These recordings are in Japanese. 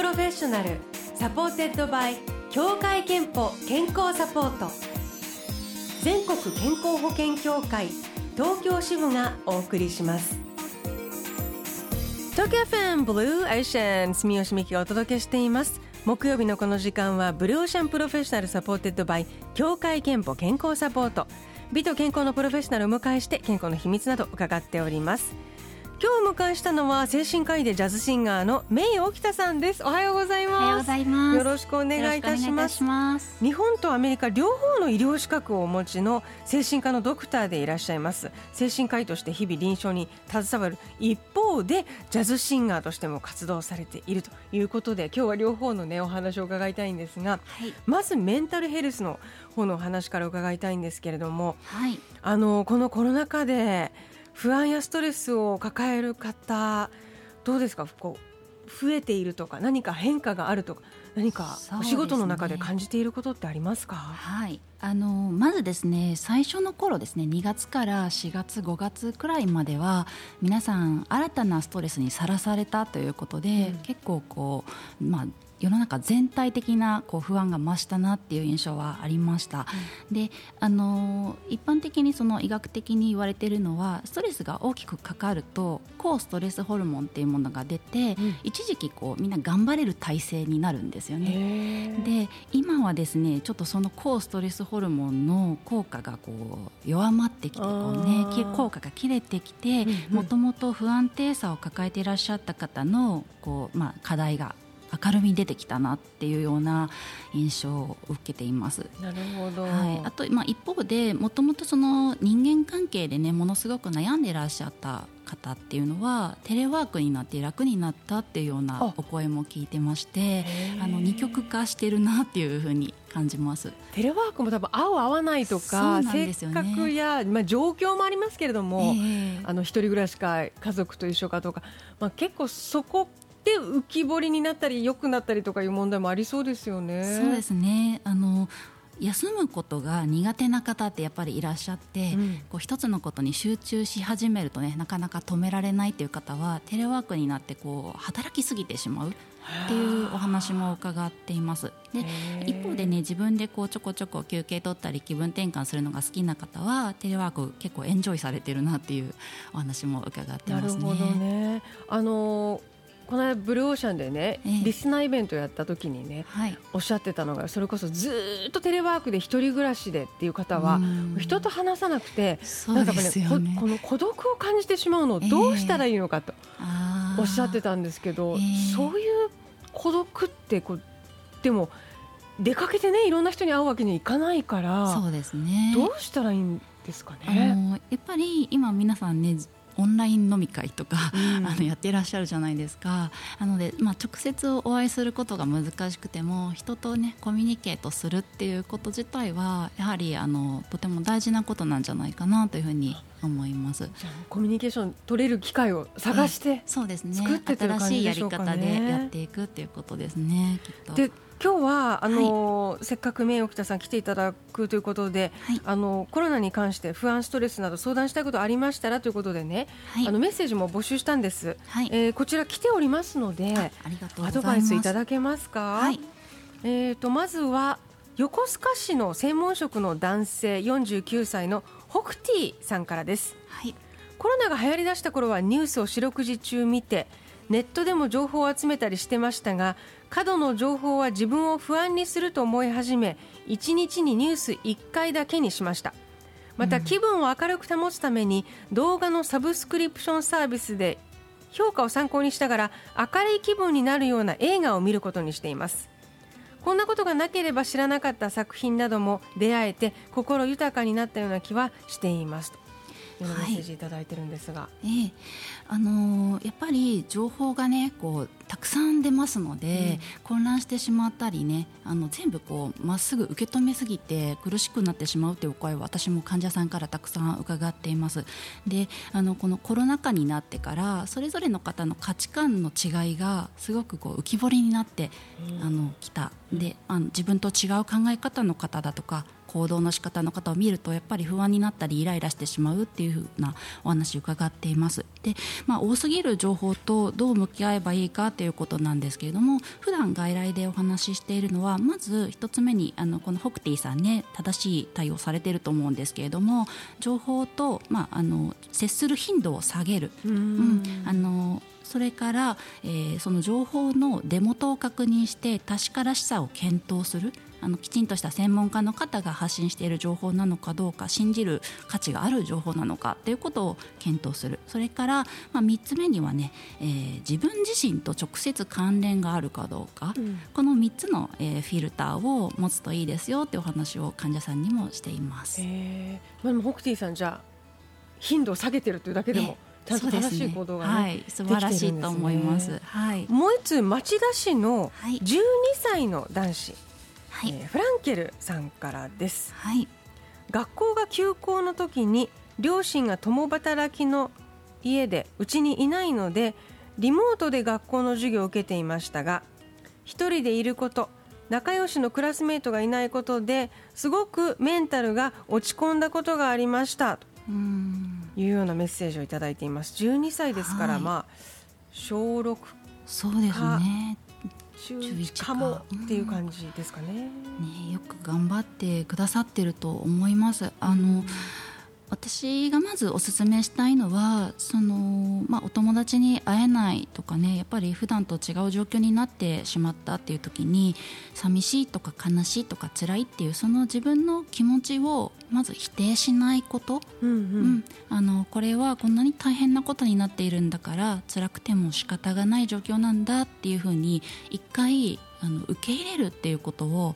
Professional supported by 協会けんぽ健康サポート。全国健康保険協会東京支部がお送りします。東京 FM ブルーアイシャン住吉美希がお届けしています。木曜日のこの時間は Blue Ocean Professional supported by 協会けんぽ健康サポート。美と健康のプロフェッショナルを迎えして健康の秘密など伺っております。今日お迎えしたのは精神科医でジャズシンガーのメイ沖田さんです。おはようございます。おはようございます。よろしくお願いいたします。日本とアメリカ両方の医療資格をお持ちの精神科のドクターでいらっしゃいます。精神科医として日々臨床に携わる一方でジャズシンガーとしても活動されているということで今日は両方のねお話を伺いたいんですが、はい、まずメンタルヘルスの方のお話から伺いたいんですけれども、はい、あのこのコロナ禍で不安やストレスを抱える方どうですか？こう増えているとか何か変化があるとか何かお仕事の中で感じていることってありますか、ね、はい。あのまずですね最初の頃ですね2月から4月5月くらいまでは皆さん新たなストレスにさらされたということで、うん、結構こうまあ世の中全体的なこう不安が増したなっていう印象はありました、うん、であの一般的にその医学的に言われているのはストレスが大きくかかると抗ストレスホルモンっていうものが出て、うん、一時期こうみんな頑張れる体制になるんですよね。で今はですねちょっとその抗ストレスホルモンの効果がこう弱まってきてこうね効果が切れてきてもともと不安定さを抱えていらっしゃった方のこう、まあ、課題が明るみに出てきたなっていうような印象を受けています。なるほど、はい、あと、まあ、一方でもともとその人間関係でねものすごく悩んでいらっしゃった方っていうのはテレワークになって楽になったっていうようなお声も聞いてましてあの二極化してるなっていうふうに感じます。テレワークも多分合う合わないとか、ね、性格や、まあ、状況もありますけれども、あの一人暮らしか家族と一緒かとか、まあ、結構そこで浮き彫りになったり良くなったりとかいう問題もありそうですよね。そうですねあの休むことが苦手な方ってやっぱりいらっしゃって、うん、こう一つのことに集中し始めるとねなかなか止められないという方はテレワークになってこう働きすぎてしまうっていうお話も伺っています。で一方でね自分でこうちょこちょこ休憩取ったり気分転換するのが好きな方はテレワーク結構エンジョイされてるなっていうお話も伺ってますね。ねあのこの間ブルーオーシャンでね、えー、リスナーイベントやった時にね、はい、おっしゃってたのがそれこそずっとテレワークで一人暮らしでっていう方は人と話さなくて、なんかねこの孤独を感じてしまうのをどうしたらいいのかとおっしゃってたんですけど、えー、そういう孤独ってこうでも出かけてねいろんな人に会うわけにいかないからそうですね。どうしたらいいんですかね？やっぱり今皆さんねオンライン飲み会とか、うん、あのやっていらっしゃるじゃないですか。なので、まあ、直接お会いすることが難しくても人とねコミュニケートするっていうこと自体はやはりあのとても大事なことなんじゃないかなというふうに思います。コミュニケーション取れる機会を探して、そうですね。新しいやり方でやっていくっていうことですねきっと。今日はあの、はい、せっかく名誉北さん来ていただくということで、はい、あのコロナに関して不安ストレスなど相談したいことありましたらということでね、はい、あのメッセージも募集したんです、はい、えー、こちら来ておりますのでアドバイスいただけますか、えーと、まずは横須賀市の専門職の男性49歳のホクティさんからです、コロナが流行りだした頃はニュースを四六時中見てネットでも情報を集めたりしてましたが過度の情報は自分を不安にすると思い始め1日にニュース1回だけにしました。また気分を明るく保つために動画のサブスクリプションサービスで評価を参考にしながら明るい気分になるような映画を見ることにしていますこんなことがなければ知らなかった作品なども出会えて心豊かになったような気はしています。メッセージい。ただいてるんですが、はい、ええ。あのー、やっぱり情報がねこうたくさん出ますので、うん、混乱してしまったりねあの全部こうまっすぐ受け止めすぎて苦しくなってしまうという声を私も患者さんからたくさん伺っています。であのこのコロナ禍になってからそれぞれの方の価値観の違いがすごくこう浮き彫りになって、うん、あのきた。であの自分と違う考え方の方だとか行動の仕方の方を見るとやっぱり不安になったりイライラしてしまうっていうふうなお話を伺っています。で、まあ、多すぎる情報とどう向き合えばいいかということなんですけれども普段外来でお話ししているのはまず1つ目にあのこのホクティさんね正しい対応されていると思うんですけれども情報と、まあ、あの接する頻度を下げる。うん、あのそれから、えー、その情報の出元を確認して確からしさを検討するあのきちんとした専門家の方が発信している情報なのかどうか信じる価値がある情報なのかということを検討する。それから、まあ、3つ目にはね、えー、自分自身と直接関連があるかどうか、うん、この3つの、えー、フィルターを持つといいですよというお話を患者さんにもしています。えー、まあ、でもホクティさんじゃ頻度を下げてるというだけでも、ちゃんと正しい行動が、ねね、はい、素晴らしいと思います。はい、もう一つ町田市の12歳の男子、はい、えー、フランケルさんからです、はい、学校が休校の時に両親が共働きの家でうちにいないのでリモートで学校の授業を受けていましたが一人でいること仲良しのクラスメートがいないことですごくメンタルが落ち込んだことがありました。というようなメッセージをいただいています12歳ですから、はい、まあ小6そうですね中1かもっていう感じですかね,、ねよく頑張ってくださってると思います。あの、私がまずおすすめしたいのはその、まあ、お友達に会えないとかねやっぱり普段と違う状況になってしまったっていう時に寂しいとか悲しいとか辛いっていうその自分の気持ちをまず否定しないこと、うん、うん、あのこれはこんなに大変なことになっているんだから辛くても仕方がない状況なんだっていうふうに一回あの受け入れるっていうことを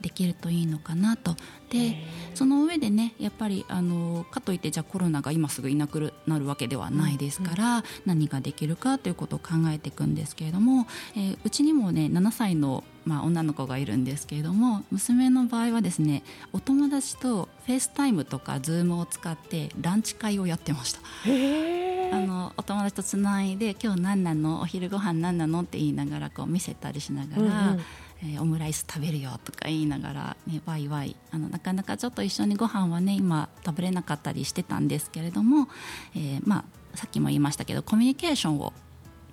できるといいのかなと。でその上でねやっぱりあのかといってじゃあコロナが今すぐいなくなるわけではないですから、うんうん、何ができるかということを考えていくんですけれども、えー、うちにもね7歳のまあ、女の子がいるんですけれども娘の場合はですねお友達と FaceTime とか Zoom を使ってランチ会をやってましたあのお友達とつないで今日何なの？お昼ご飯何なの？って言いながらこう見せたりしながら、うんうん。えー、オムライス食べるよとか言いながら、ね、ワイワイあのなかなかちょっと一緒にご飯はね今食べれなかったりしてたんですけれども、えー、まあ、さっきも言いましたけどコミュニケーションを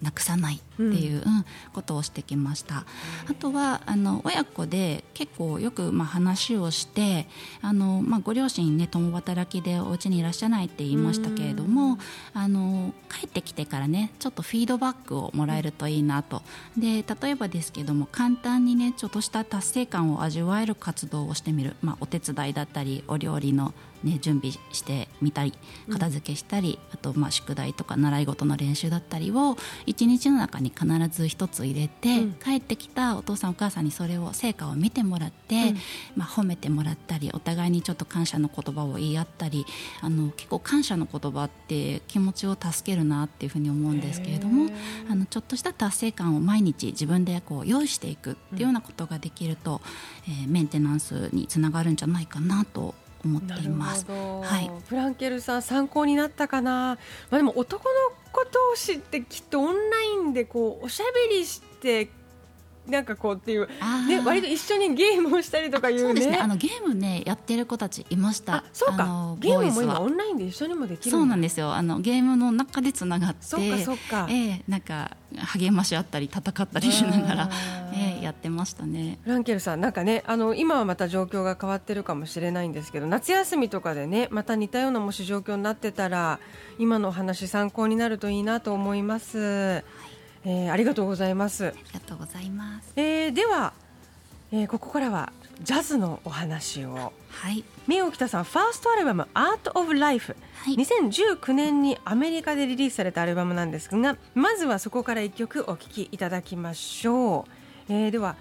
なくさないっていう、うん、ことをしてきました。あとはあの親子で結構よくまあ話をしてあの、まあ、ご両親ね共働きでお家にいらっしゃらないって言いましたけれども、あの帰ってきてからねちょっとフィードバックをもらえるといいなと。で例えばですけども簡単にねちょっとした達成感を味わえる活動をしてみる、まあ、お手伝いだったりお料理のね、準備してみたり片付けしたり、うん、あとまあ宿題とか習い事の練習だったりを一日の中に必ず一つ入れて、うん、帰ってきたお父さんお母さんにそれを成果を見てもらって、うん、まあ、褒めてもらったりお互いにちょっと感謝の言葉を言い合ったりあの結構感謝の言葉って気持ちを助けるなっていうふうに思うんですけれどもあのちょっとした達成感を毎日自分でこう用意していくっていうようなことができると、えー、メンテナンスにつながるんじゃないかなと思っています。はい、フランケルさん参考になったかな？まあでも男の子同士ってきっとオンラインでこうおしゃべりしてなんかこうっていう、ね、割と一緒にゲームをしたりとかいうね、ね、あのゲームねやってる子たちいました。そうか。ゲームも今オンラインで一緒にもできるそうなんですよ。あのゲームの中でつながってそうかそうか、えー、なんか励まし合ったり戦ったりしながら、えー、やってましたね。ランケルさんなんかねあの今はまた状況が変わってるかもしれないんですけど夏休みとかでねまた似たようなもし状況になってたら今の話参考になるといいなと思います。はいえー、ありがとうございます。ありがとうございます。えー、では、えー、ここからはジャズのお話を。はい。宮尾北さん、ファーストアルバム Art of Life、はい、2019年にアメリカでリリースされたアルバムなんですが、まずはそこから一曲お聴きいただきましょう。えー、では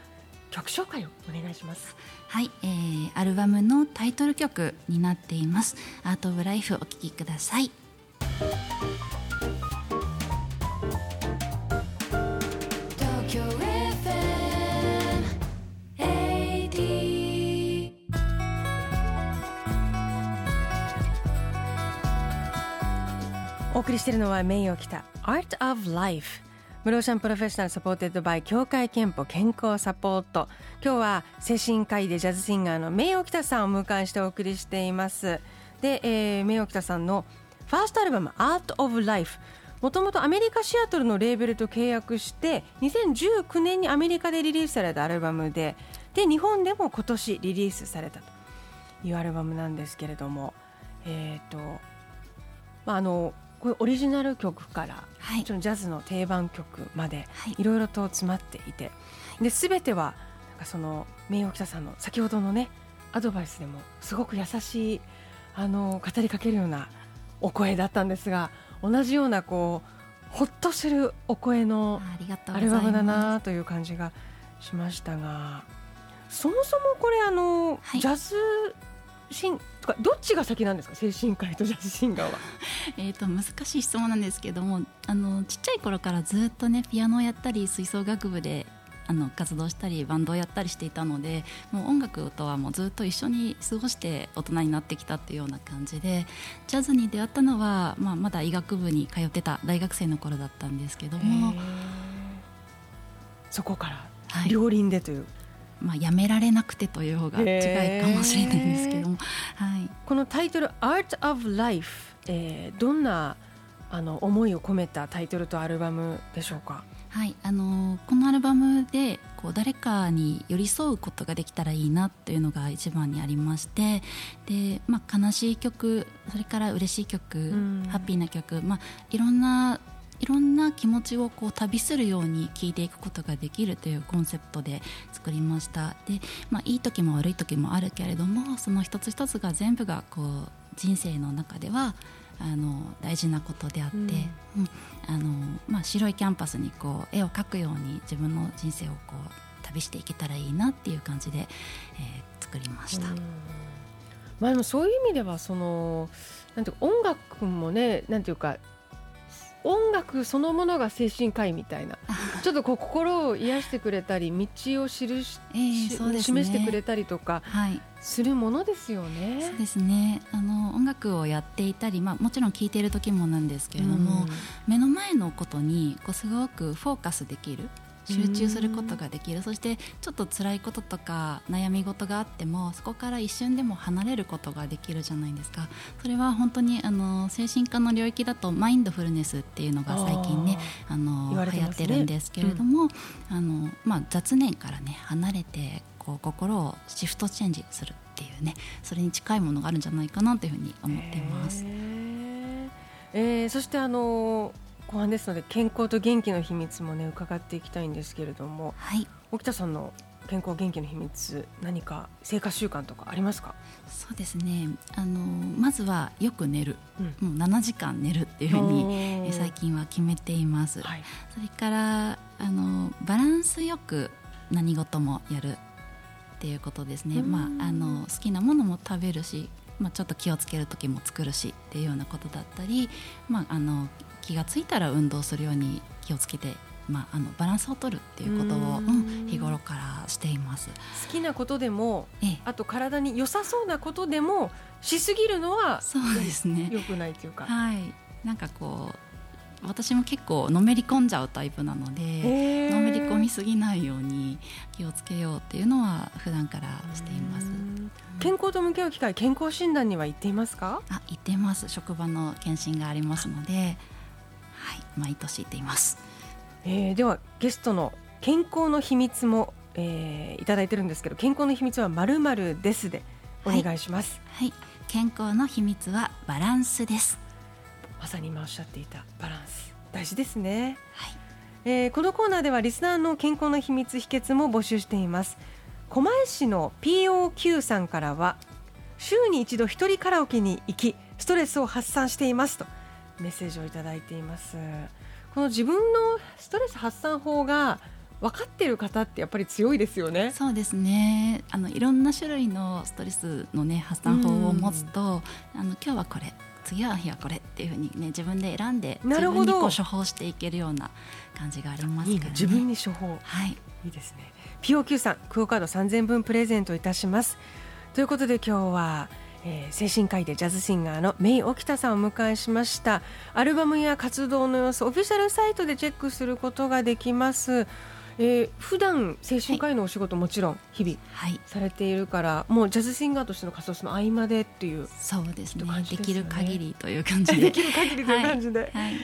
曲紹介をお願いします。はい、えー、アルバムのタイトル曲になっています。Art of Life お聴きください。送りしているのは名誉を着た Art of Life Blue Ocean Professional supported by 協会けんぽ健康サポート。今日は精神科医でジャズシンガーの名誉北さんをお迎えしてお送りしています。で、えー、名誉北さんのファーストアルバム Art of Life もともとアメリカシアトルのレーベルと契約して2019年にアメリカでリリースされたアルバムでで日本でも今年リリースされたというアルバムなんですけれどもえっ、ー、とまああのこれオリジナル曲から、はい、ジャズの定番曲までい。ろいろと詰まっていて、はい、で全てはなんかその名誉記者さんの先ほどのねアドバイスでもすごく優しいあの語りかけるようなお声だったんですが同じようなこうほっとするお声のアルバムだなという感じがしましたがそもそもこれあの、はい、ジャズシンとかどっちが先なんですか？精神科医とジャズシンガーは。えっと難しい質問なんですけどもあのちっちゃい頃からずっとねピアノをやったり吹奏楽部であの活動したりバンドをやったりしていたのでもう音楽とはもうずっと一緒に過ごして大人になってきたっていうような感じでジャズに出会ったのは、まあ、まだ医学部に通ってた大学生の頃だったんですけどもそこから両輪でという、はいまあ、やめられなくてという方が違いかもしれないんですけども、はい、このタイトル「Art of Life」えー、どんなあの思いを込めたタイトルとアルバムでしょうか？はい、あのこのアルバムでこう誰かに寄り添うことができたらいいなというのが一番にありまして。で、まあ、悲しい曲それから嬉しい曲、うん、ハッピーな曲、まあ、いろんないろんな気持ちをこう旅するように聴いていくことができるというコンセプトで作りました。で、まあ、いい時も悪い時もあるけれどもその一つ一つが全部がこう人生の中ではあの大事なことであって、うん、あのまあ、白いキャンパスにこう絵を描くように自分の人生をこう旅していけたらいいなっていう感じで、えー、作りました。まあ、でもそういう意味ではそのなんていう音楽もねなんていうか音楽そのものが精神科医みたいな。ちょっとこう心を癒してくれたり道を記し、えーね、示してくれたりとかするものですよね。そうですね。あの音楽をやっていたり、まあ、もちろん聴いている時もなんですけれども、目の前のことにこうすごくフォーカスできる集中することができる。そしてちょっと辛いこととか悩み事があってもそこから一瞬でも離れることができるじゃないですか。それは本当にあの精神科の領域だとマインドフルネスっていうのが最近ねあの流行ってるんですけれども、うん、あのまあ、雑念からね離れてこう心をシフトチェンジするっていうねそれに近いものがあるんじゃないかなというふうに思っています。えー、そしてあの後半ですので健康と元気の秘密もね伺っていきたいんですけれども、はい、沖田さんの健康元気の秘密何か生活習慣とかありますか？そうですね。あのまずはよく寝る、うん、もう7時間寝るっていうふうに最近は決めています、はい、それからあのバランスよく何事もやるっていうことですね、まあ、あの好きなものも食べるしまあ、ちょっと気をつける時も作るしっていうようなことだったり、まあ、あの気が付いたら運動するように気をつけて、まあ、あのバランスを取るっていうことを、うん、日頃からしています。好きなことでも、ええ、あと体に良さそうなことでもしすぎるのはそうですね。よくないというか。はい。なんかこう私も結構のめり込んじゃうタイプなのでのめり込みすぎないように気をつけようっていうのは普段からしています。健康と向き合う機会健康診断には行っていますか？あ行っています。職場の検診がありますのではい、毎年行っています。えー、ではゲストの健康の秘密も、えー、いただいてるんですけど健康の秘密はまるまるですでお願いします、はい、はい、健康の秘密はバランスです。まさに今おっしゃっていたバランス。大事ですね。はい、えー、このコーナーではリスナーの健康の秘密秘訣も募集しています。狛江市の POQ さんからは週に一度一人カラオケに行きストレスを発散していますとメッセージをいただいていますこの自分のストレス発散法が分かっている方ってやっぱり強いですよね。そうですね。あのいろんな種類のストレスのね発散法を持つと、あの今日はこれ、次は日はこれっていうふうにね自分で選んで自分にこう処方していけるような感じがありますからね。いいね自分に処方。はい。いいですね。POQ さんクオカード3000分プレゼントいたします。ということで今日はえー、精神科医でジャズシンガーのメイ沖田さんをお迎えしました。アルバムや活動の様子オフィシャルサイトでチェックすることができます。えー、普段精神科医のお仕事もちろん日々されているから、はい、もうジャズシンガーとしての活動の合間でっていうそうですね、ね、できる限りという感じで。できる限りという感じで、はい。はい、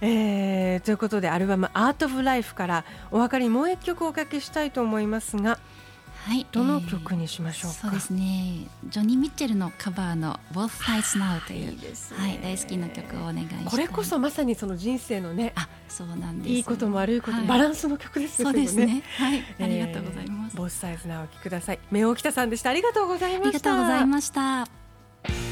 えー、ということでアルバム「アート・オブ・ライフ」からお別れにもう一曲おかけしたいと思いますが「はい、どの曲にしましょう、えー、そうですね。ジョニー・ミッチェルのカバーの「Both Sides Now」という、はい、大好きな曲をお願いしこれこそまさにその人生のねあそうなんです。いいことも悪いこと、はい、バランスの曲ですよねそうですね。はい。ありがとうございます、ボスサイズなお聞きください。目尾北さんでした。ありがとうございました。ありがとうございました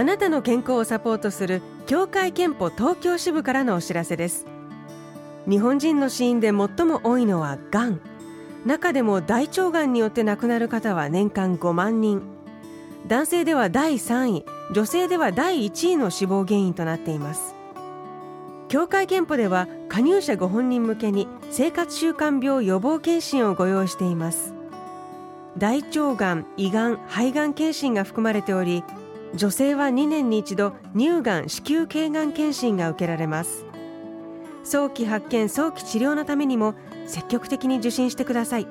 あなたの健康をサポートする協会憲法東京支部からのお知らせです。日本人の死因で最も多いのはがん中でも大腸がんによって亡くなる方は年間5万人。男性では第3位。女性では第1位の死亡原因となっています。協会憲法では加入者ご本人向けに生活習慣病予防検診をご用意しています。大腸がん、胃がん、肺がん検診が含まれており女性は2年に一度乳がん子宮頸がん検診が受けられます。早期発見早期治療のためにも積極的に受診してください。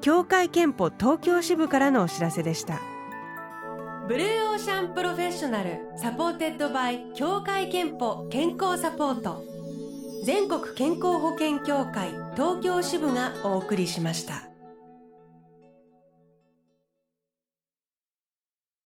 協会けんぽ東京支部からのお知らせでした。 Blue Ocean Professional supported by 協会けんぽ健康サポート。全国健康保険協会東京支部がお送りしました。